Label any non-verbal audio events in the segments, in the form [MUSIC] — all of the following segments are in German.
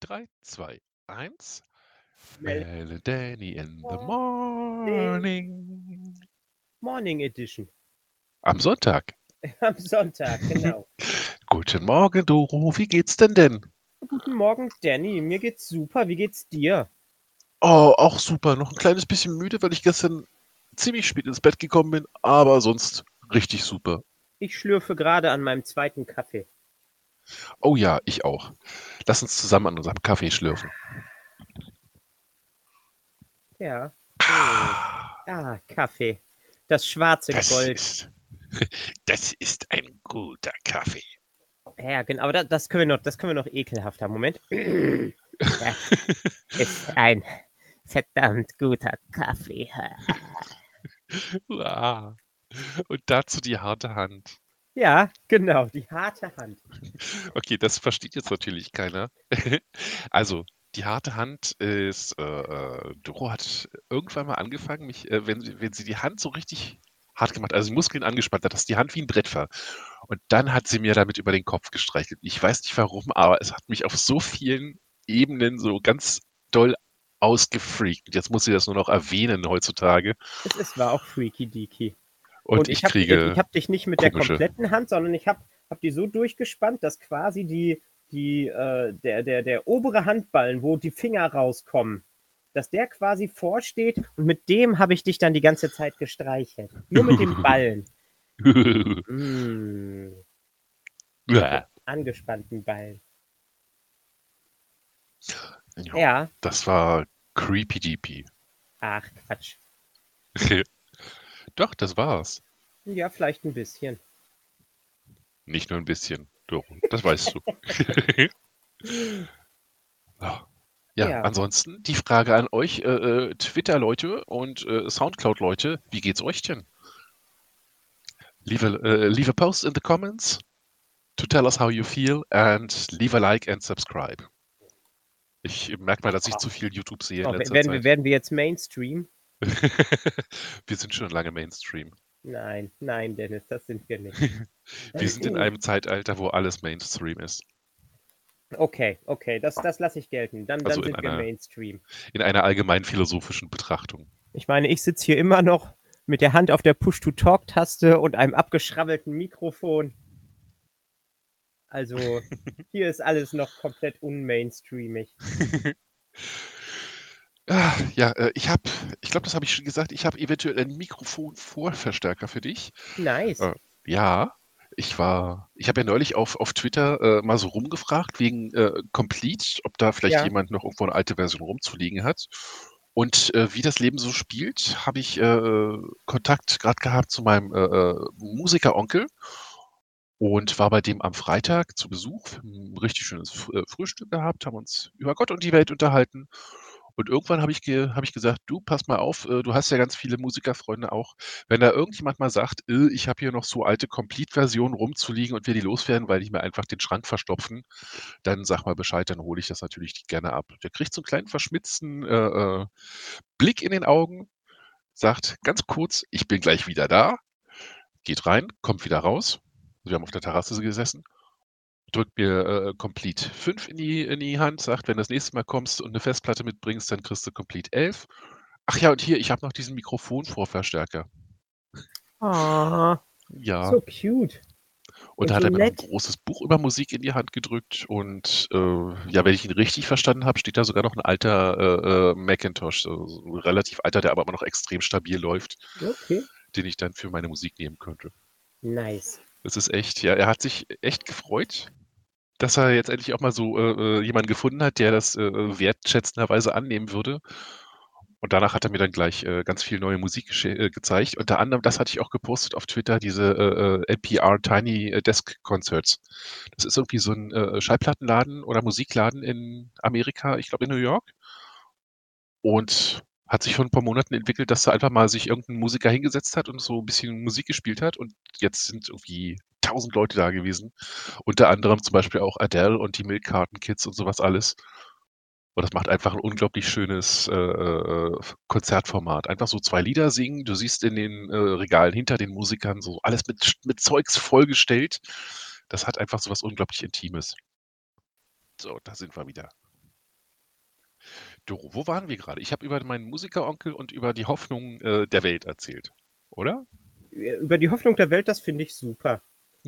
3, 2, 1. Mel Mel and Danny in the morning. Morning Edition. Am Sonntag. [LAUGHS] Am Sonntag, genau. [LAUGHS] Guten Morgen, Doro. Wie geht's denn denn? Guten Morgen, Danny. Mir geht's super. Wie geht's dir? Oh, auch super. Noch ein kleines bisschen müde, weil ich gestern ziemlich spät ins Bett gekommen bin, aber sonst richtig super. Ich schlürfe gerade an meinem zweiten Kaffee. Oh ja, ich auch. Lass uns zusammen an unserem Kaffee schlürfen. Ja. Oh. Ah, Kaffee. Das schwarze Das Gold. ist, [LAUGHS] das ist ein guter Kaffee. Ja, genau. Aber das, das können wir noch, das können wir noch ekelhaft haben. Moment. [LAUGHS] Ja, ist ein verdammt guter Kaffee. [LAUGHS] Und dazu die harte Hand. Ja, genau. Die harte Hand. Okay, das versteht jetzt natürlich keiner. [LAUGHS] Also, die harte Hand ist, äh, äh, Doro hat irgendwann mal angefangen, mich, äh, wenn, sie- wenn sie die Hand so richtig hart gemacht, also die Muskeln angespannt hat, dass die Hand wie ein Brett war. Und dann hat sie mir damit über den Kopf gestreichelt. Ich weiß nicht warum, aber es hat mich auf so vielen Ebenen so ganz doll ausgefreakt. Jetzt muss sie das nur noch erwähnen heutzutage. Es ist, war auch freaky deaky. Und, Und ich, ich habe kriege. ich hab dich nicht mit der komische- kompletten Hand, sondern ich habe hab die so durchgespannt, dass quasi die, die, äh, der, der, der obere Handballen, wo die Finger rauskommen, dass der quasi vorsteht und mit dem habe ich dich dann die ganze Zeit gestreichelt. Nur mit dem [LAUGHS] Ballen. [LAUGHS] Mm, Ja. angespannten Ballen. Ja, Ja, Das war creepy deepy. ach Quatsch. [LAUGHS] Doch, das war's. Ja, vielleicht ein bisschen. Nicht nur ein bisschen, Doro. Das weißt du. ja. [LAUGHS] Ja, Ja. ansonsten die Frage an euch, äh, äh, Twitter-Leute und äh, Soundcloud-Leute, wie geht's euch denn? Leave a, äh, leave a post in the comments to tell us how you feel and leave a like and subscribe. Ich merke mal, dass ich zu viel YouTube sehe in Oh, werden, wir, Zeit. werden wir jetzt Mainstream? [LAUGHS] wir sind schon lange Mainstream. Nein, nein, Dennis, das sind wir nicht. [LAUGHS] Wir sind in einem Zeitalter, wo alles Mainstream ist. Okay, okay, das, das lasse ich gelten. Dann, Also dann in sind wir einer- Mainstream. In einer allgemein philosophischen Betrachtung. Ich meine, ich sitze hier immer noch mit der Hand auf der Push-to-Talk-Taste und einem abgeschrabbelten Mikrofon. Also, [LAUGHS] hier ist alles noch komplett unmainstreamig. Ja, äh, ich habe, ich glaube, das habe ich schon gesagt, ich habe eventuell einen Mikrofon-Vorverstärker für dich. Nice. Äh, Ja, ich war, ich habe ja neulich auf, auf Twitter äh, mal so rumgefragt wegen äh, Complete, ob da vielleicht Ja. jemand noch irgendwo eine alte Version rumzuliegen hat. Und äh, wie das Leben so spielt, habe ich Kontakt gerade gehabt zu meinem Musikeronkel und war bei dem am Freitag zu Besuch, ein richtig schönes Frühstück gehabt, haben uns über Gott und die Welt unterhalten. Und irgendwann habe ich, ge hab ich gesagt, du, pass mal auf, äh, du hast ja ganz viele Musikerfreunde auch. Wenn da irgendjemand mal sagt, äh, ich habe hier noch so alte Complete-Versionen rumzuliegen und wir die loswerden, weil die mir einfach den Schrank verstopfen, dann sag mal Bescheid, dann hole ich das natürlich gerne ab. Der kriegt so einen kleinen verschmitzten äh, äh, Blick in den Augen, sagt ganz kurz, ich bin gleich wieder da, geht rein, kommt wieder raus. Wir haben auf der Terrasse gesessen, drückt mir äh, Complete 5 in die, in die Hand, sagt, wenn du das nächste Mal kommst und eine Festplatte mitbringst, dann kriegst du Complete 11. Ach ja, und hier, ich habe noch diesen Mikrofonvorverstärker. Ah, Ja, so cute. und und da hat so er mir ein großes Buch über Musik in die Hand gedrückt und äh, ja, wenn ich ihn richtig verstanden habe, steht da sogar noch ein alter äh, äh, Macintosh, so, so ein relativ alter, der aber immer noch extrem stabil läuft, Okay. den ich dann für meine Musik nehmen könnte. Nice. Das ist echt, ja, er hat sich echt gefreut, dass er jetzt endlich auch mal so äh, äh, jemanden gefunden hat, der das äh, wertschätzenderweise annehmen würde. Und danach hat er mir dann gleich äh, ganz viel neue Musik äh, gezeigt. Unter anderem, das hatte ich auch gepostet auf Twitter, diese äh, äh, NPR Tiny äh, Desk Concerts. Das ist irgendwie so ein äh, Schallplattenladen oder Musikladen in Amerika, ich glaube in New York. Und hat sich vor ein paar Monaten entwickelt, dass da einfach mal sich irgendein Musiker hingesetzt hat und so ein bisschen Musik gespielt hat. Und jetzt sind irgendwie tausend Leute da gewesen. Unter anderem zum Beispiel auch Adele und die Milk Carton Kids und sowas alles. Und das macht einfach ein unglaublich schönes äh, äh, Konzertformat. Einfach so zwei Lieder singen. Du siehst in den äh, Regalen hinter den Musikern so alles mit, mit Zeugs vollgestellt. Das hat einfach so was unglaublich Intimes. So, da sind wir wieder. Doro, wo waren wir gerade? Ich habe über meinen Musikeronkel und über die Hoffnung äh, der Welt erzählt, oder? Über die Hoffnung der Welt, das finde ich super.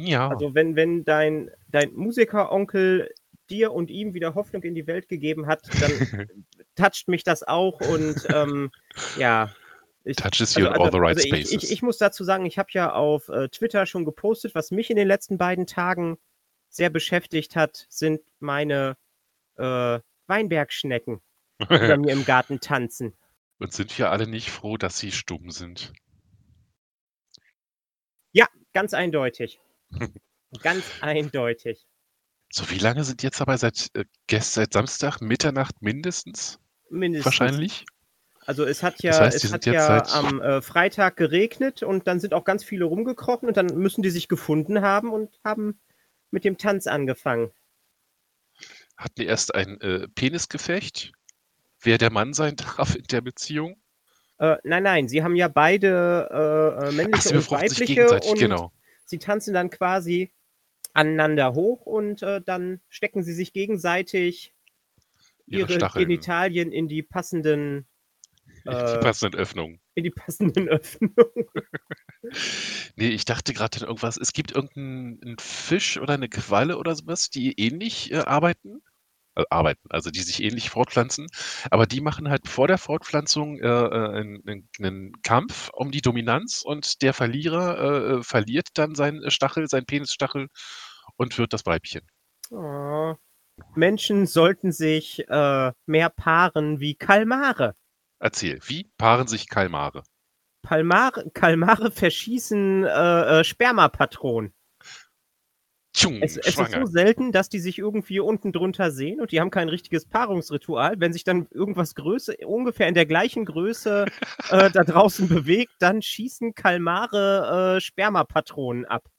Ja. Also wenn, wenn dein, dein Musikeronkel dir und ihm wieder Hoffnung in die Welt gegeben hat, dann [LAUGHS] toucht mich das auch und ähm, ja. Ich, Touches you also, in all the right also spaces. Ich, ich, ich, muss dazu sagen, ich habe ja auf äh, Twitter schon gepostet, was mich in den letzten beiden Tagen sehr beschäftigt hat, sind meine äh, Weinbergschnecken, die bei [LAUGHS] mir im Garten tanzen. Und sind wir alle nicht froh, dass sie stumm sind? Ja, ganz eindeutig. [LAUGHS] ganz eindeutig. So, wie lange sind jetzt dabei? Seit, äh, seit Samstag, Mitternacht mindestens? Mindestens. Wahrscheinlich. Also es hat ja, das heißt, es hat ja am äh, Freitag geregnet und dann sind auch ganz viele rumgekrochen und dann müssen die sich gefunden haben und haben mit dem Tanz angefangen. Hatten die erst ein äh, Penisgefecht? Wer der Mann sein [LAUGHS] darf in der Beziehung? Äh, nein, nein, sie haben ja beide äh, äh männliche Ach, und weibliche und genau. Sie tanzen dann quasi aneinander hoch und äh, dann stecken sie sich gegenseitig ihre, ihre Genitalien in die passenden in die äh, passenden Öffnungen. In die passenden [LAUGHS] Öffnungen. [LAUGHS] nee, ich dachte gerade irgendwas. Es gibt irgendeinen Fisch oder eine Qualle oder sowas, die ähnlich äh, arbeiten. Äh, arbeiten, also die sich ähnlich fortpflanzen, aber die machen halt vor der Fortpflanzung äh, äh einen, einen, Kampf um die Dominanz und der Verlierer äh, verliert dann seinen Stachel, seinen Penisstachel und wird das Weibchen. Oh. Menschen sollten sich äh, mehr paaren wie Kalmare. Erzähl, wie paaren sich Kalmare? Palmare, Kalmare verschießen äh, Spermapatronen. Tschung, es, es ist so selten, dass die sich irgendwie unten drunter sehen und die haben kein richtiges Paarungsritual. Wenn sich dann irgendwas Größe, ungefähr in der gleichen Größe [LAUGHS] äh, da draußen bewegt, dann schießen Kalmare äh, Spermapatronen ab.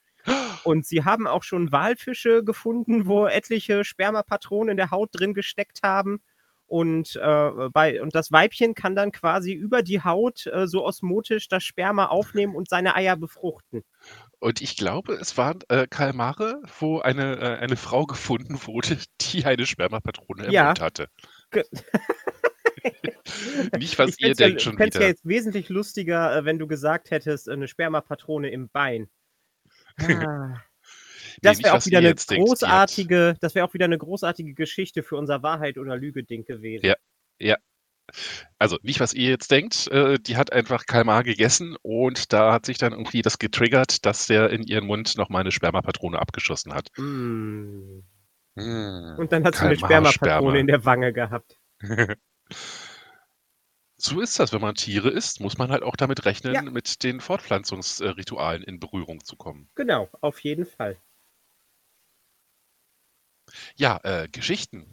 Und sie haben auch schon Walfische gefunden, wo etliche Spermapatronen in der Haut drin gesteckt haben. Und, äh, bei, und das Weibchen kann dann quasi über die Haut äh, so osmotisch das Sperma aufnehmen und seine Eier befruchten. Und ich glaube, es waren äh, Kalmare, wo eine, äh, eine Frau gefunden wurde, [LAUGHS] die eine Spermapatrone im ja. Mund hatte. [LAUGHS] [LAUGHS] Nicht, was ihr denkt ja, schon wieder. Ich ja jetzt wesentlich lustiger, äh, wenn du gesagt hättest, eine Spermapatrone im Bein. Ah. Das wäre auch wieder eine großartige, denkt, das wäre auch wieder eine großartige Geschichte für unser Wahrheit oder Lüge-Ding gewesen. Ja, ja, also nicht, was ihr jetzt denkt, äh, die hat einfach Kalmar gegessen und da hat sich dann irgendwie das getriggert, dass der in ihren Mund noch mal eine Spermapatrone abgeschossen hat. Mm. Mm. Und dann hat sie eine Spermapatrone Sperma. in der Wange gehabt. [LAUGHS] so ist das, wenn man Tiere isst, muss man halt auch damit rechnen, ja. mit den Fortpflanzungsritualen in Berührung zu kommen. Genau, auf jeden Fall. Ja, äh, Geschichten.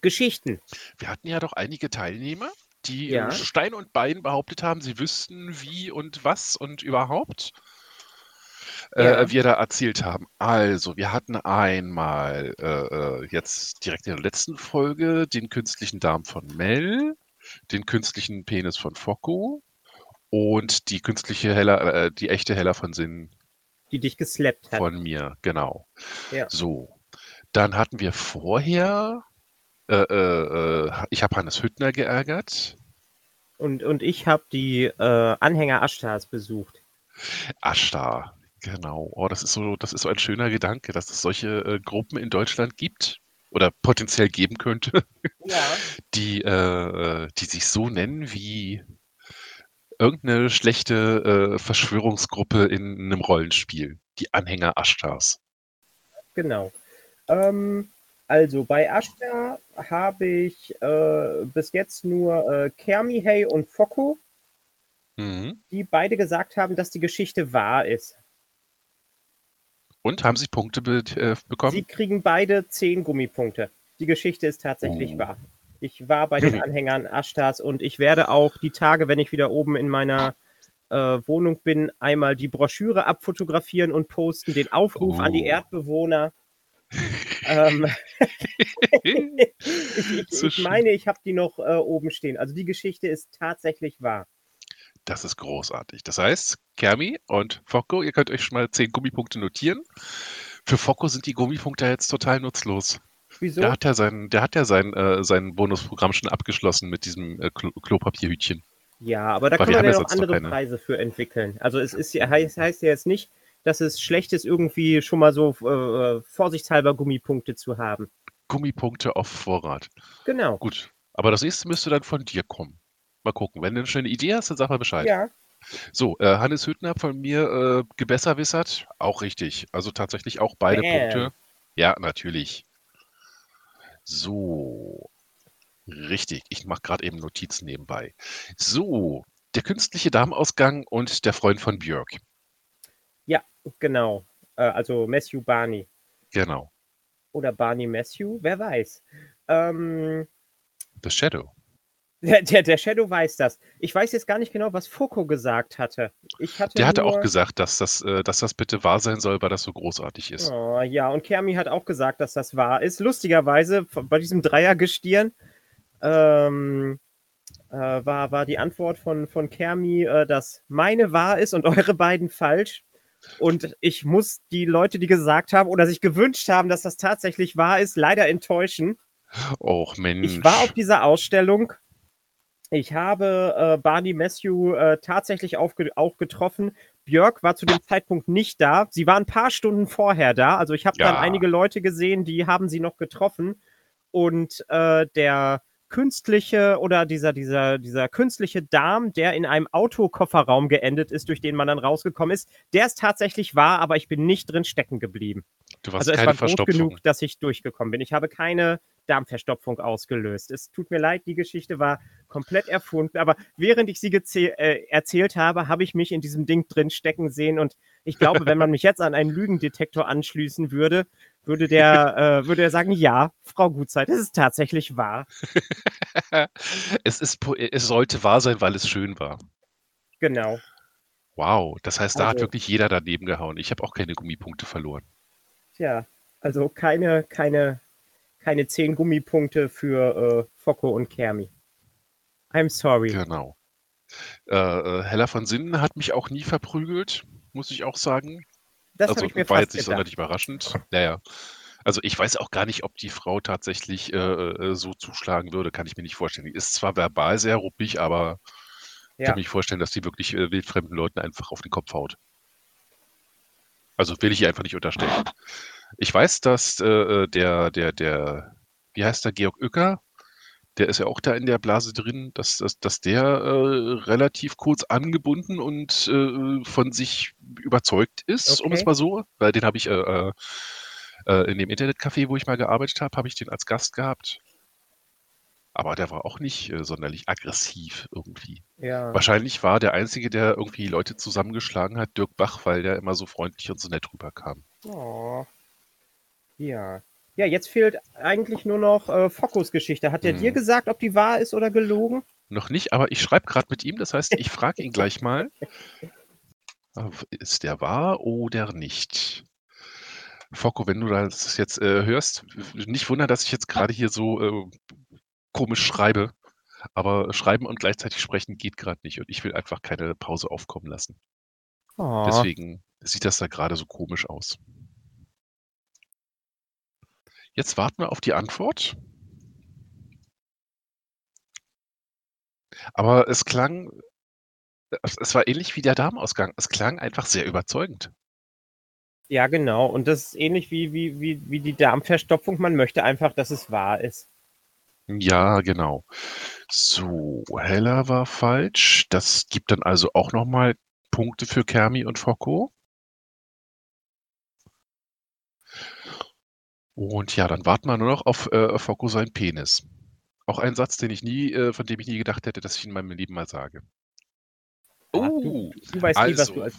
Geschichten. Wir hatten ja doch einige Teilnehmer, die ja. Stein und Bein behauptet haben, sie wüssten wie und was und überhaupt. Äh, ja. Äh, wir da erzählt haben. Also, wir hatten einmal äh, äh, jetzt direkt in der letzten Folge den künstlichen Darm von Mel, den künstlichen Penis von Focko und die künstliche Heller, äh, die echte Heller von Sinn. Die dich geslappt hat. Von mir, genau. Ja. So. Dann hatten wir vorher äh, äh, äh, ich habe Hannes Hüttner geärgert. Und, und ich habe die äh, Anhänger Ashtars besucht. Ashtar, genau. Oh, das ist so, das ist so ein schöner Gedanke, dass es solche äh, Gruppen in Deutschland gibt oder potenziell geben könnte, [LAUGHS] ja. die, äh, die sich so nennen wie irgendeine schlechte Verschwörungsgruppe in einem Rollenspiel. Die Anhänger Ashtars. Genau. Ähm, also bei Ashta habe ich äh, bis jetzt nur äh, Kermihei und Foko, mhm. die beide gesagt haben, dass die Geschichte wahr ist. Und haben sie Punkte be äh, bekommen? Sie kriegen beide zehn Gummipunkte. Die Geschichte ist tatsächlich oh. wahr. Ich war bei den [LAUGHS] Anhängern Ashtas und ich werde auch die Tage, wenn ich wieder oben in meiner äh, Wohnung bin, einmal die Broschüre abfotografieren und posten, den Aufruf oh. an die oh. Erdbewohner [LAUGHS] ähm, [LAUGHS] ich, ich, ich meine, ich habe die noch äh, oben stehen. Also die Geschichte ist tatsächlich wahr. Das ist großartig. Das heißt, Kermi und Focko, ihr könnt euch schon mal zehn Gummipunkte notieren. Für Focko sind die Gummipunkte jetzt total nutzlos. Wieso? Der hat ja sein, der hat ja sein, äh, sein Bonusprogramm schon abgeschlossen mit diesem äh, Klo Klopapierhütchen. Ja, aber da Weil kann wir man ja noch noch andere keine. Preise für entwickeln. Also es ist ja, heißt, heißt ja jetzt nicht, dass es schlecht ist, irgendwie schon mal so äh, vorsichtshalber Gummipunkte zu haben. Gummipunkte auf Vorrat. Genau. Gut. Aber das nächste müsste dann von dir kommen. Mal gucken. Wenn du eine schöne Idee hast, dann sag mal Bescheid. Ja, So, äh, Hannes Hüttner von mir äh, gebesserwissert. Auch richtig. Also tatsächlich auch beide Bam. Punkte. Ja, natürlich. So. Richtig. Ich mache gerade eben Notizen nebenbei. So. Der künstliche Darmausgang und der Freund von Björk. Genau. Äh, also Matthew Barney. Genau. Oder Barney Matthew, wer weiß. Ähm, The Shadow. der, der, der Shadow weiß das. Ich weiß jetzt gar nicht genau, was Foucault gesagt hatte. Hatte Der hatte nur, auch gesagt, dass das, äh, dass das bitte wahr sein soll, weil das so großartig ist. Oh, ja, und Kermi hat auch gesagt, dass das wahr ist. Lustigerweise, bei diesem Dreiergestirn ähm, äh, war, war die Antwort von, von Kermi, äh, dass meine wahr ist und [LAUGHS] eure beiden falsch. Und ich muss die Leute, die gesagt haben oder sich gewünscht haben, dass das tatsächlich wahr ist, leider enttäuschen. Och, Mensch. Ich war auf dieser Ausstellung. Ich habe äh, Barney Matthew äh, tatsächlich auch getroffen. Björk war zu dem Zeitpunkt nicht da. Sie war ein paar Stunden vorher da. Also ich habe Ja. dann einige Leute gesehen, die haben sie noch getroffen. Und äh, der künstliche oder dieser, dieser, dieser künstliche Darm, der in einem Autokofferraum geendet ist, durch den man dann rausgekommen ist, der ist tatsächlich wahr, aber ich bin nicht drin stecken geblieben. du warst Also es keine war groß genug, dass ich durchgekommen bin. Ich habe keine Darmverstopfung ausgelöst. Es tut mir leid, die Geschichte war komplett erfunden. Aber während ich sie äh, erzählt habe, habe ich mich in diesem Ding drin stecken sehen. Und ich glaube, wenn man mich jetzt an einen Lügendetektor anschließen würde, würde der, [LAUGHS] äh, würde er sagen, ja, Frau Gutzeit, es ist tatsächlich wahr. [LAUGHS] es, ist, es sollte wahr sein, weil es schön war. Genau. Wow, das heißt, da hat Also- wirklich jeder daneben gehauen. Ich habe auch keine Gummipunkte verloren. Tja, also keine, keine, keine zehn Gummipunkte für äh, Focko und Kermi. I'm sorry. Genau. Äh, äh, Hella von Sinnen hat mich auch nie verprügelt, muss ich auch sagen. Das also ich mir war jetzt nicht gedacht. sonderlich überraschend. Naja. Also ich weiß auch gar nicht, ob die Frau tatsächlich äh, äh, so zuschlagen würde, kann ich mir nicht vorstellen. Die ist zwar verbal sehr ruppig, aber ich Ja. kann mir nicht vorstellen, dass die wirklich äh, wildfremden Leuten einfach auf den Kopf haut. Also will ich ihr einfach nicht unterstellen. Ich weiß, dass äh, der, der, der, wie heißt der, Georg Uecker, der ist ja auch da in der Blase drin, dass, dass, dass der äh, relativ kurz angebunden und äh, von sich überzeugt ist, um es Okay. mal so, weil den habe ich äh, äh, äh, in dem Internetcafé, wo ich mal gearbeitet habe, habe ich den als Gast gehabt. Aber der war auch nicht äh, sonderlich aggressiv irgendwie. Ja. Wahrscheinlich war der Einzige, der irgendwie Leute zusammengeschlagen hat, Dirk Bach, weil der immer so freundlich und so nett rüberkam. Oh. Ja. Ja, jetzt fehlt eigentlich nur noch äh, Fokkos Geschichte. Hat der Hm. dir gesagt, ob die wahr ist oder gelogen? Noch nicht, aber ich schreibe gerade mit ihm, das heißt, ich frage ihn gleich mal, [LAUGHS] äh, ist der wahr oder nicht? Focko, wenn du das jetzt äh, hörst, nicht wundern, dass ich jetzt gerade hier so äh, komisch schreibe, aber schreiben und gleichzeitig sprechen geht gerade nicht und ich will einfach keine Pause aufkommen lassen. Oh. Deswegen sieht das da gerade so komisch aus. Jetzt warten wir auf die Antwort. Aber es klang, es es war ähnlich wie der Darmausgang. Es klang einfach sehr überzeugend. Ja, genau. Und das ist ähnlich wie, wie, wie, wie die Darmverstopfung. Man möchte einfach, dass es wahr ist. Ja, genau. So, Heller war falsch. Das gibt dann also auch nochmal Punkte für Kermi und Focko. Und ja, dann warten wir nur noch auf äh, Focko seinen Penis. Auch ein Satz, den ich nie, äh, von dem ich nie gedacht hätte, dass ich ihn in meinem Leben mal sage. Ah, Oh, Du weißt nie, was also, du als.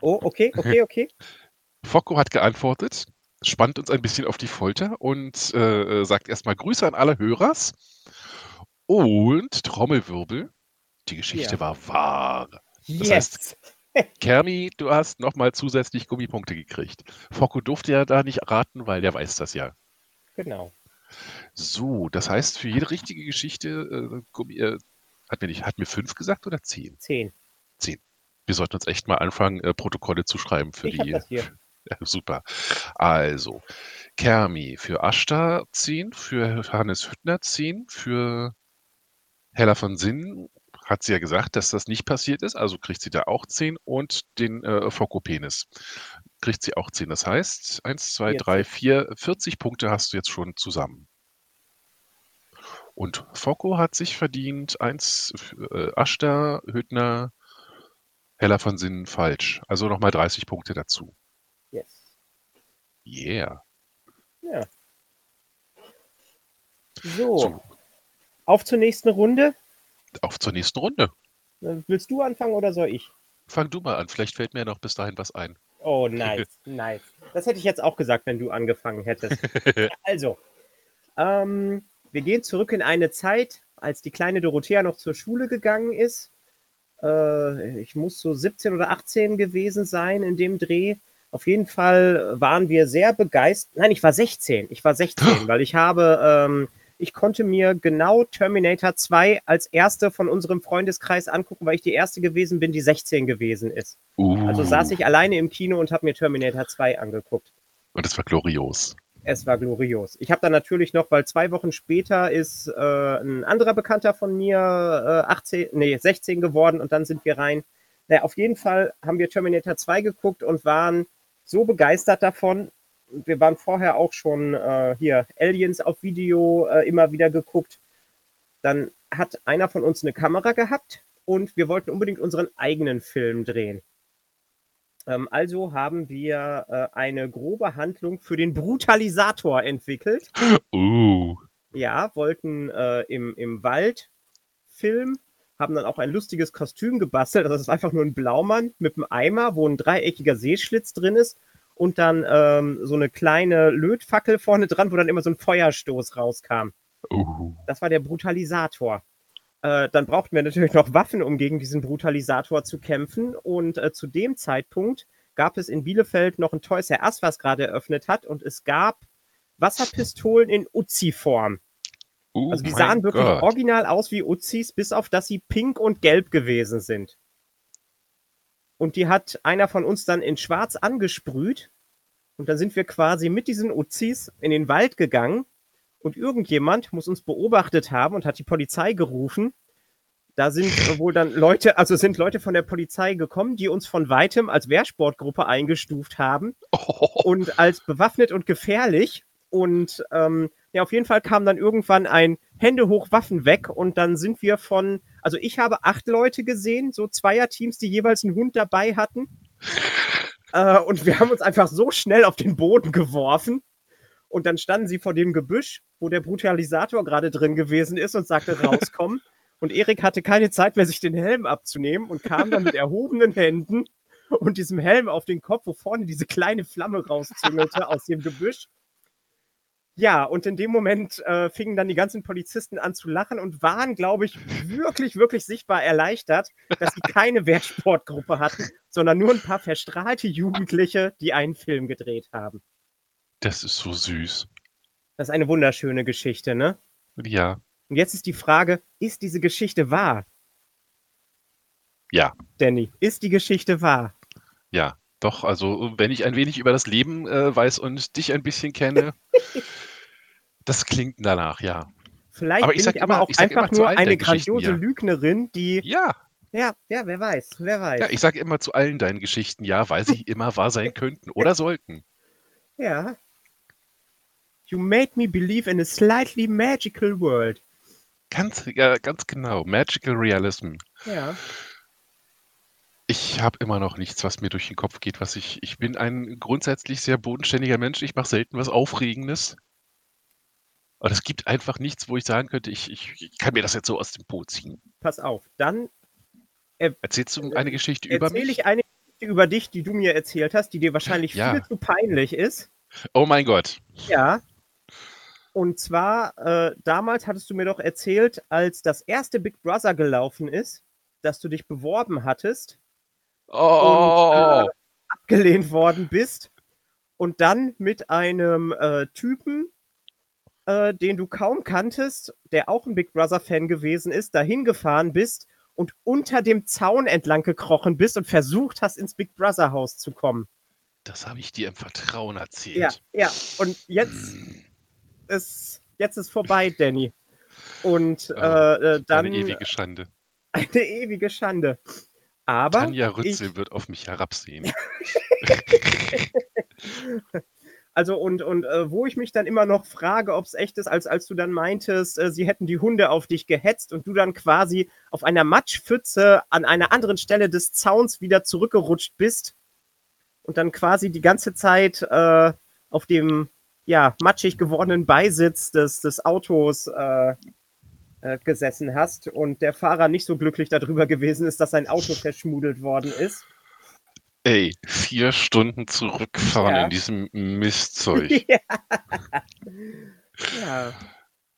Oh, okay, okay, okay. [LAUGHS] Focko hat geantwortet, spannt uns ein bisschen auf die Folter und äh, äh, sagt erstmal Grüße an alle Hörers. Und Trommelwirbel, die Geschichte Ja. war wahr. Das Yes. heißt, Kermi, du hast nochmal zusätzlich Gummipunkte gekriegt. Focko durfte ja da nicht raten, weil der weiß das ja. Genau. So, das heißt, für jede richtige Geschichte, äh, Gummi, äh, hat, mir nicht, hat mir fünf gesagt oder zehn? Zehn. Wir sollten uns echt mal anfangen, äh, Protokolle zu schreiben für Ich die, das hier. [LAUGHS] Ja, super. Also, Kermi für Ashta 10, für Hannes Hüttner 10, für Hella von Sinn hat sie ja gesagt, dass das nicht passiert ist, also kriegt sie da auch 10 und den äh, Fokopenis kriegt sie auch 10. Das heißt, 1, 2, 3, 4, 40 Punkte hast du jetzt schon zusammen. Und Foko hat sich verdient 1, äh, Ashta, Hüttner, Hella von Sinn falsch. Also nochmal 30 Punkte dazu. Yes. Yeah. Ja. So. so. Auf zur nächsten Runde. Auf zur nächsten Runde. Äh, willst du anfangen oder soll ich? Fang du mal an. Vielleicht fällt mir noch bis dahin was ein. Oh, nice, [LAUGHS] nice. Das hätte ich jetzt auch gesagt, wenn du angefangen hättest. [LAUGHS] also, ähm, wir gehen zurück in eine Zeit, als die kleine Dorothea noch zur Schule gegangen ist. Äh, ich muss so 17 oder 18 gewesen sein in dem Dreh. Auf jeden Fall waren wir sehr begeistert. Nein, ich war 16. Ich war 16, [GASPS] weil ich habe ähm, ich konnte mir genau Terminator 2 als erste von unserem Freundeskreis angucken, weil ich die erste gewesen bin, die 16 gewesen ist. Uh. Also saß ich alleine im Kino und habe mir Terminator 2 angeguckt. Und es war glorios. Es war glorios. Ich habe dann natürlich noch, weil zwei Wochen später ist äh, ein anderer Bekannter von mir äh, 18, nee, 16 geworden und dann sind wir rein. Naja, auf jeden Fall haben wir Terminator 2 geguckt und waren so begeistert davon, wir waren vorher auch schon äh, hier Aliens auf Video äh, immer wieder geguckt. Dann hat einer von uns eine Kamera gehabt und wir wollten unbedingt unseren eigenen Film drehen. Ähm, also haben wir äh, eine grobe Handlung für den Brutalisator entwickelt. Uh. Ja, wollten äh, im, im Wald filmen, haben dann auch ein lustiges Kostüm gebastelt. Also das ist einfach nur ein Blaumann mit einem Eimer, wo ein dreieckiger Seeschlitz drin ist und dann ähm, so eine kleine Lötfackel vorne dran, wo dann immer so ein Feuerstoß rauskam. Uh. Das war der Brutalisator. Äh, dann brauchten wir natürlich noch Waffen, um gegen diesen Brutalisator zu kämpfen. Und äh, zu dem Zeitpunkt gab es in Bielefeld noch ein Toys R Us, was gerade eröffnet hat. Und es gab Wasserpistolen in Uzi-Form. Oh also die sahen wirklich Gott. original aus wie Uzis, bis auf dass sie pink und gelb gewesen sind und die hat einer von uns dann in schwarz angesprüht. Und dann sind wir quasi mit diesen Uzis in den Wald gegangen und irgendjemand muss uns beobachtet haben und hat die Polizei gerufen. Da sind wohl dann Leute, also sind Leute von der Polizei gekommen, die uns von weitem als Wehrsportgruppe eingestuft haben oh. [LAUGHS] und als bewaffnet und gefährlich. Und ähm, ja, auf jeden Fall kam dann irgendwann ein Hände hoch, Waffen weg und dann sind wir von, also ich habe acht Leute gesehen, so Zweierteams, die jeweils einen Hund dabei hatten. Äh, und wir haben uns einfach so schnell auf den Boden geworfen. Und dann standen sie vor dem Gebüsch, wo der Brutalisator gerade drin gewesen ist und sagte, [LAUGHS] rauskommen. und Erik hatte keine Zeit mehr, sich den Helm abzunehmen und kam dann mit [LAUGHS] erhobenen Händen und diesem Helm auf den Kopf, wo vorne diese kleine Flamme rauszüngelte aus dem Gebüsch. Ja, und in dem Moment äh, fingen dann die ganzen Polizisten an zu lachen und waren, glaube ich, wirklich, wirklich sichtbar erleichtert, dass sie keine Wehrsportgruppe hatten, sondern nur ein paar verstrahlte Jugendliche, die einen Film gedreht haben. Das ist so süß. Das ist eine wunderschöne Geschichte, ne? Ja. Und jetzt ist die Frage, ist diese Geschichte wahr? Ja. Danny, ist die Geschichte wahr? Ja, doch, also wenn ich ein wenig über das Leben äh, weiß und dich ein bisschen kenne, [LAUGHS] Das klingt danach, ja. Vielleicht aber ich bin ich aber auch einfach nur eine grandiose. Lügnerin, die. Ja. Ja, ja, wer weiß, wer weiß. Ja, ich sage immer zu allen deinen Geschichten ja, weil sie [LAUGHS] immer wahr sein könnten oder sollten. Ja. You made me believe in a slightly magical world. Ganz, ja, ganz genau. Magical Realism. Ja. Ich habe immer noch nichts, was mir durch den Kopf geht, was ich. Ich bin ein grundsätzlich sehr bodenständiger Mensch. Ich mache selten was Aufregendes. Aber es gibt einfach nichts, wo ich sagen könnte, ich, ich kann mir das jetzt so aus dem Po ziehen. Pass auf, dann äh, erzählst du eine Geschichte über mich? Erzähle ich eine Geschichte über dich, die du mir erzählt hast, die dir wahrscheinlich ja. viel zu peinlich ist. Oh mein Gott. Ja. Und zwar, äh, damals hattest du mir doch erzählt, als das erste Big Brother gelaufen ist, dass du dich beworben hattest oh. und äh, abgelehnt worden bist und dann mit einem äh, Typen äh, den du kaum kanntest, der auch ein Big Brother-Fan gewesen ist, dahin gefahren bist und unter dem Zaun entlang gekrochen bist und versucht hast, ins Big Brother-Haus zu kommen. Das habe ich dir im Vertrauen Ja, erzählt. ja. Und jetzt Hm. ist, jetzt ist vorbei, Danny. Und [LAUGHS] Oh, äh, äh, dann Eine ewige Schande. [LAUGHS] eine ewige Schande. Aber Tanja ich, Rützel wird auf mich herabsehen. [LAUGHS] also und, und äh, wo ich mich dann immer noch frage, ob es echt ist, als, als du dann meintest, äh, sie hätten die Hunde auf dich gehetzt und du dann quasi auf einer Matschpfütze an einer anderen Stelle des Zauns wieder zurückgerutscht bist und dann quasi die ganze Zeit äh, auf dem ja, matschig gewordenen Beisitz des, des Autos äh, äh, gesessen hast und der Fahrer nicht so glücklich darüber gewesen ist, dass sein Auto verschmudelt worden ist. Ey, vier Stunden zurückfahren Ja. in diesem Mistzeug. [LAUGHS] ja. ja,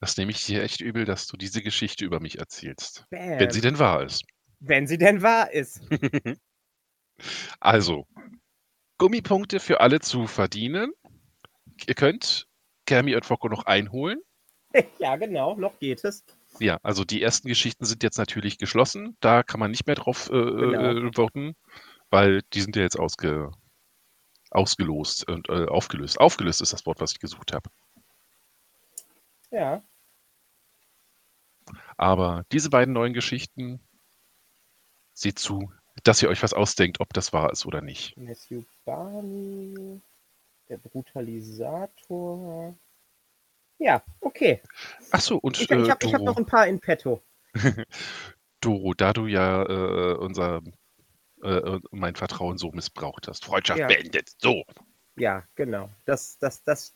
Das nehme ich dir echt übel, dass du diese Geschichte über mich erzählst. bam. Wenn sie denn wahr ist. Wenn sie denn wahr ist. [LAUGHS] Also, Gummipunkte für alle zu verdienen. Ihr könnt Kermi und Focko noch einholen. [LAUGHS] ja, genau, noch geht es. Ja, also die ersten Geschichten sind jetzt natürlich geschlossen. Da kann man nicht mehr drauf äh, Genau. äh, voten, weil die sind ja jetzt ausge, ausgelost und äh, aufgelöst. Aufgelöst ist das Wort, was ich gesucht habe. Ja, Aber diese beiden neuen Geschichten, seht zu, dass ihr euch was ausdenkt, ob das wahr ist oder nicht. Barney, der Brutalisator. Ja, okay. Ach so, und Ich, äh, ich habe hab noch Doro, ein paar in petto. [LAUGHS] Doro, da du ja äh, unser äh, mein Vertrauen so missbraucht hast. Freundschaft Ja. beendet. So. Ja, genau. Das, das, das,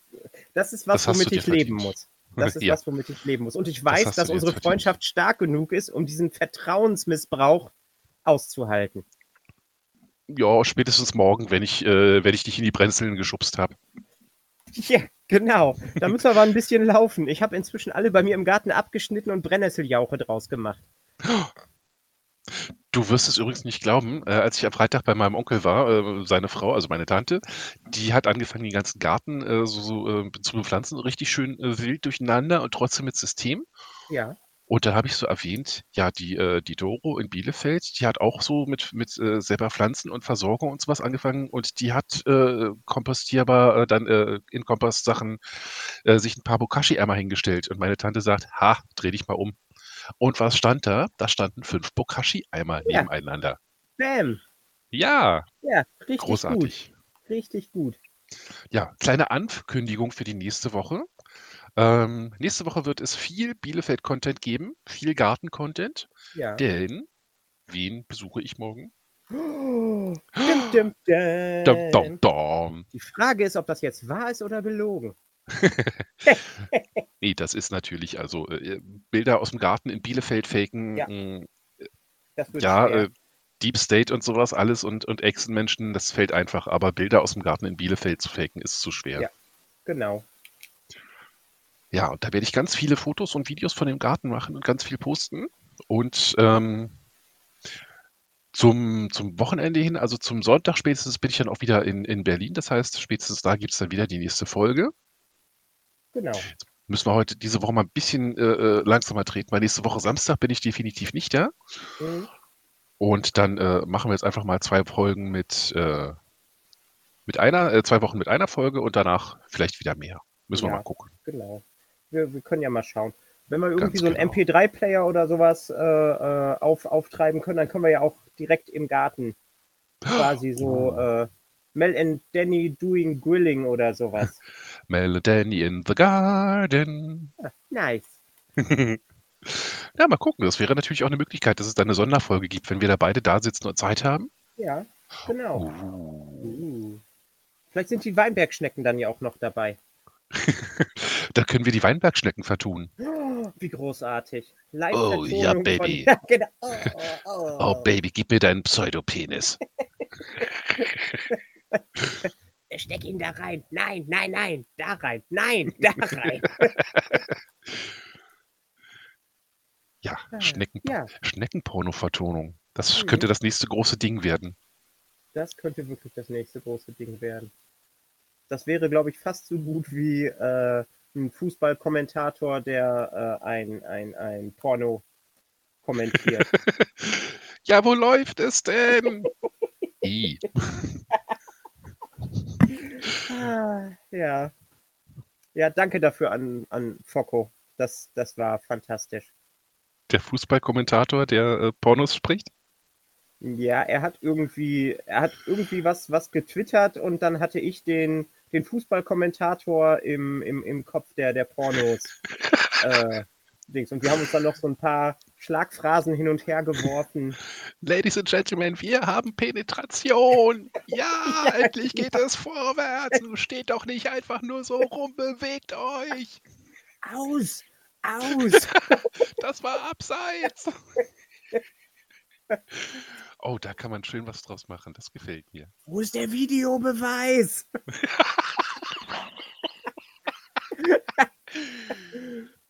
das ist was, Das womit ich leben verdient. muss. Das [LAUGHS] ist Ja. was, womit ich leben muss. Und ich Das weiß, du dass unsere verdient. Freundschaft stark genug ist, um diesen Vertrauensmissbrauch auszuhalten. Ja, spätestens morgen, wenn ich, äh, wenn ich dich in die Brennseln geschubst habe. [LAUGHS] Ja, genau. Da müssen wir aber ein bisschen laufen. Ich habe inzwischen alle bei mir im Garten abgeschnitten und Brennnesseljauche draus gemacht. [GASPS] [GASPS] Du wirst es übrigens nicht glauben, äh, als ich am Freitag bei meinem Onkel war, äh, seine Frau, also meine Tante, die hat angefangen, den ganzen Garten äh, so, so äh, zu bepflanzen, richtig schön äh, wild durcheinander und trotzdem mit System. Ja, Und da habe ich so erwähnt, ja, die, äh, die Doro in Bielefeld, die hat auch so mit, mit selber Pflanzen und Versorgung und sowas angefangen und die hat kompostierbar dann in Kompostsachen sich ein paar Bokashi-Eimer hingestellt. Und meine Tante sagt, ha, dreh dich mal um. Und was stand da? Da standen fünf Bokashi-Eimer Ja. nebeneinander. bam. Ja, Ja, richtig großartig. gut. Richtig gut. Ja, kleine Ankündigung für die nächste Woche. Ähm, nächste Woche wird es viel Bielefeld-Content geben, viel Garten-Content, Ja. denn wen besuche ich morgen? [GASPS] Oh. Dum, dum, dum. Die Frage ist, ob das jetzt wahr ist oder gelogen. [LAUGHS] [LAUGHS] Nee, das ist natürlich, also äh, Bilder aus dem Garten in Bielefeld faken, Ja. mh, ja, äh, Deep State und sowas, alles und, und Echsenmenschen, das fällt einfach, aber Bilder aus dem Garten in Bielefeld zu faken, ist zu schwer. Ja. Genau. Ja, und da werde ich ganz viele Fotos und Videos von dem Garten machen und ganz viel posten. Und ähm, zum, zum Wochenende hin, also zum Sonntag spätestens, bin ich dann auch wieder in, in Berlin. Das heißt, spätestens da gibt es dann wieder die nächste Folge. Genau. Müssen wir heute diese Woche mal ein bisschen äh, äh, langsamer treten, weil nächste Woche Samstag bin ich definitiv nicht da. Mhm. Und dann äh, machen wir jetzt einfach mal zwei Folgen mit, äh, mit einer, äh, zwei Wochen mit einer Folge und danach vielleicht wieder mehr. Müssen wir Ja. mal gucken. Genau. Wir, wir können ja mal schauen. Wenn wir irgendwie Ganz so einen genau. MP3-Player oder sowas äh, auf, auftreiben können, dann können wir ja auch direkt im Garten quasi so Oh. Mel and Danny doing Grilling oder sowas. [LAUGHS] Melody in the Garden. Nice. [LAUGHS] Ja, mal gucken. Das wäre natürlich auch eine Möglichkeit, dass es da eine Sonderfolge gibt, wenn wir da beide da sitzen und Zeit haben. Ja, genau. Uh. Uh. Vielleicht sind die Weinbergschnecken dann ja auch noch dabei. [LAUGHS] Da können wir die Weinbergschnecken vertun. Oh, wie großartig. live Oh, ja, Baby. [LAUGHS] Von, genau. Oh, oh, Oh, Baby, gib mir deinen Pseudopenis. Steck ihn da rein. Nein, nein, nein. Da rein. Nein, da rein. [LAUGHS] Ja, Schnecken, ja. Schneckenporno-Vertonung. Das Mhm. könnte das nächste große Ding werden. Das könnte wirklich das nächste große Ding werden. Das wäre, glaube ich, fast so gut wie äh, ein Fußballkommentator, der äh, ein, ein, ein Porno kommentiert. [LAUGHS] Ja, wo läuft es denn? [LAUGHS] I. Ah, ja. Ja, danke dafür an, an Focco. Das, das war fantastisch. Der Fußballkommentator, der äh, Pornos spricht? Ja, er hat irgendwie, er hat irgendwie was, was getwittert und dann hatte ich den, den Fußballkommentator im, im, im Kopf der, der Pornos. [LAUGHS] äh, Dings. Und wir haben uns dann noch so ein paar Schlagphrasen hin und her geworfen. [LAUGHS] Ladies and Gentlemen, wir haben Penetration. Ja, [LAUGHS] endlich geht es vorwärts. Steht doch nicht einfach nur so rum, bewegt euch. Aus! Aus! [LAUGHS] Das war abseits. Oh, da kann man schön was draus machen. Das gefällt mir. Wo ist der Videobeweis?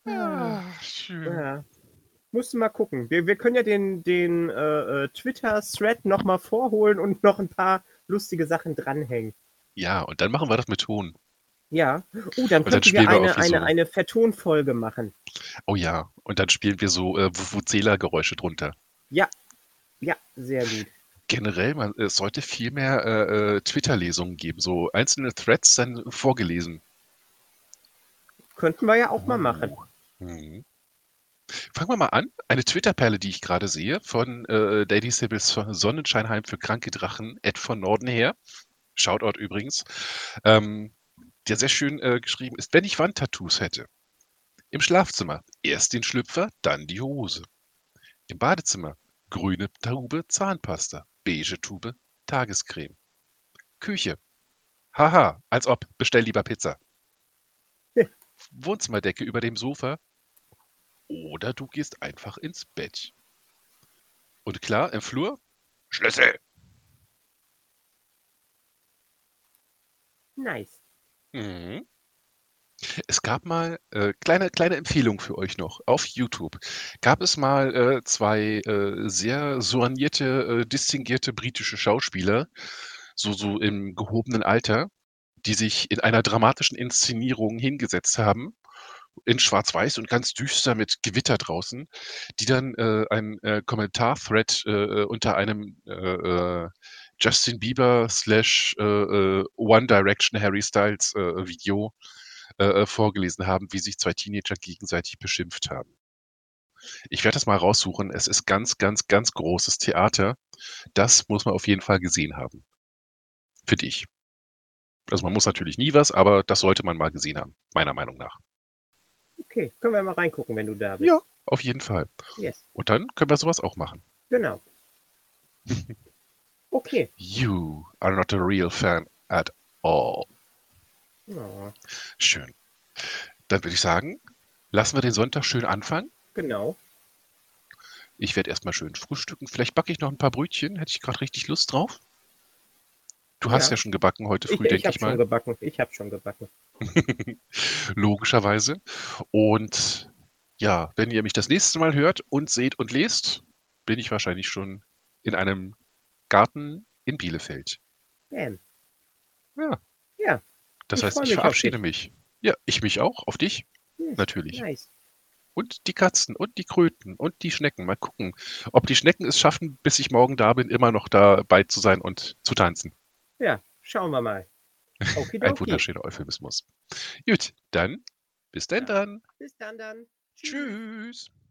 Ah, schön. Ja. Musst du mal gucken. Wir, wir können ja den, den äh, äh, Twitter-Thread nochmal vorholen und noch ein paar lustige Sachen dranhängen. Ja, und dann machen wir das mit Ton. Ja. Oh, dann könnten wir wir eine, so- eine Vertonfolge machen. Oh ja, und dann spielen wir so äh, Vuvuzela-Geräusche drunter. Ja. Ja, sehr gut. Generell, man, es sollte viel mehr äh, äh, Twitter-Lesungen geben, so einzelne Threads dann vorgelesen. Könnten wir ja auch mal machen. Mhm. Fangen wir mal an. Eine Twitter-Perle, die ich gerade sehe, von äh, Lady Sybil So- Sonnenscheinheim für kranke Drachen, Ed von Norden her. Shoutout übrigens. Ähm, der sehr schön äh, geschrieben ist, wenn ich Wandtattoos hätte. Im Schlafzimmer erst den Schlüpfer, dann die Hose. Im Badezimmer grüne Tube Zahnpasta, beige Tube Tagescreme. Küche. Haha, als ob, bestell lieber Pizza. [LAUGHS] Wohnzimmerdecke über dem Sofa. Oder du gehst einfach ins Bett. Und klar, im Flur, Schlüssel. Nice. Mhm. Es gab mal, äh, kleine, kleine Empfehlung für euch noch, auf YouTube gab es mal äh, zwei äh, sehr soignierte, äh, distinguierte britische Schauspieler, so, so im gehobenen Alter, die sich in einer dramatischen Inszenierung hingesetzt haben, in Schwarz-Weiß und ganz düster mit Gewitter draußen, die dann äh, ein äh, Kommentar-Thread äh, unter einem äh, äh, Justin Bieber slash äh, äh, One Direction Harry Styles äh, Video äh, äh, vorgelesen haben, wie sich zwei Teenager gegenseitig beschimpft haben. Ich werde das mal raussuchen. Es ist ganz, ganz, ganz großes Theater. Das muss man auf jeden Fall gesehen haben. Für dich. Also man muss natürlich nie was, aber das sollte man mal gesehen haben, meiner Meinung nach. Okay, können wir mal reingucken, wenn du da bist. Ja. Auf jeden Fall. Yes, Und dann können wir sowas auch machen. genau. [LAUGHS] Okay. You are not a real fan at all. Oh, Schön. Dann würde ich sagen, lassen wir den Sonntag schön anfangen. genau. Ich werde erstmal schön frühstücken. Vielleicht backe ich noch ein paar Brötchen. Hätte ich gerade richtig Lust drauf. Du hast Ja. schon gebacken heute Ich, früh, ich denke habe ich schon mal. gebacken. Ich habe schon gebacken. [LAUGHS] Logischerweise. Und ja, wenn ihr mich das nächste Mal hört und seht und lest, bin ich wahrscheinlich schon in einem Garten in Bielefeld. Bam. Ja. Ja. Das Ich heißt, ich mich verabschiede mich. Ja, ich mich auch. Auf dich. Yes, Natürlich. Nice. Und die Katzen und die Kröten und die Schnecken. Mal gucken, ob die Schnecken es schaffen, bis ich morgen da bin, immer noch dabei zu sein und zu tanzen. Ja, schauen wir mal. Ein Okidoki. wunderschöner Euphemismus. Gut, dann bis denn Ja. dann. Bis dann dann. Tschüss.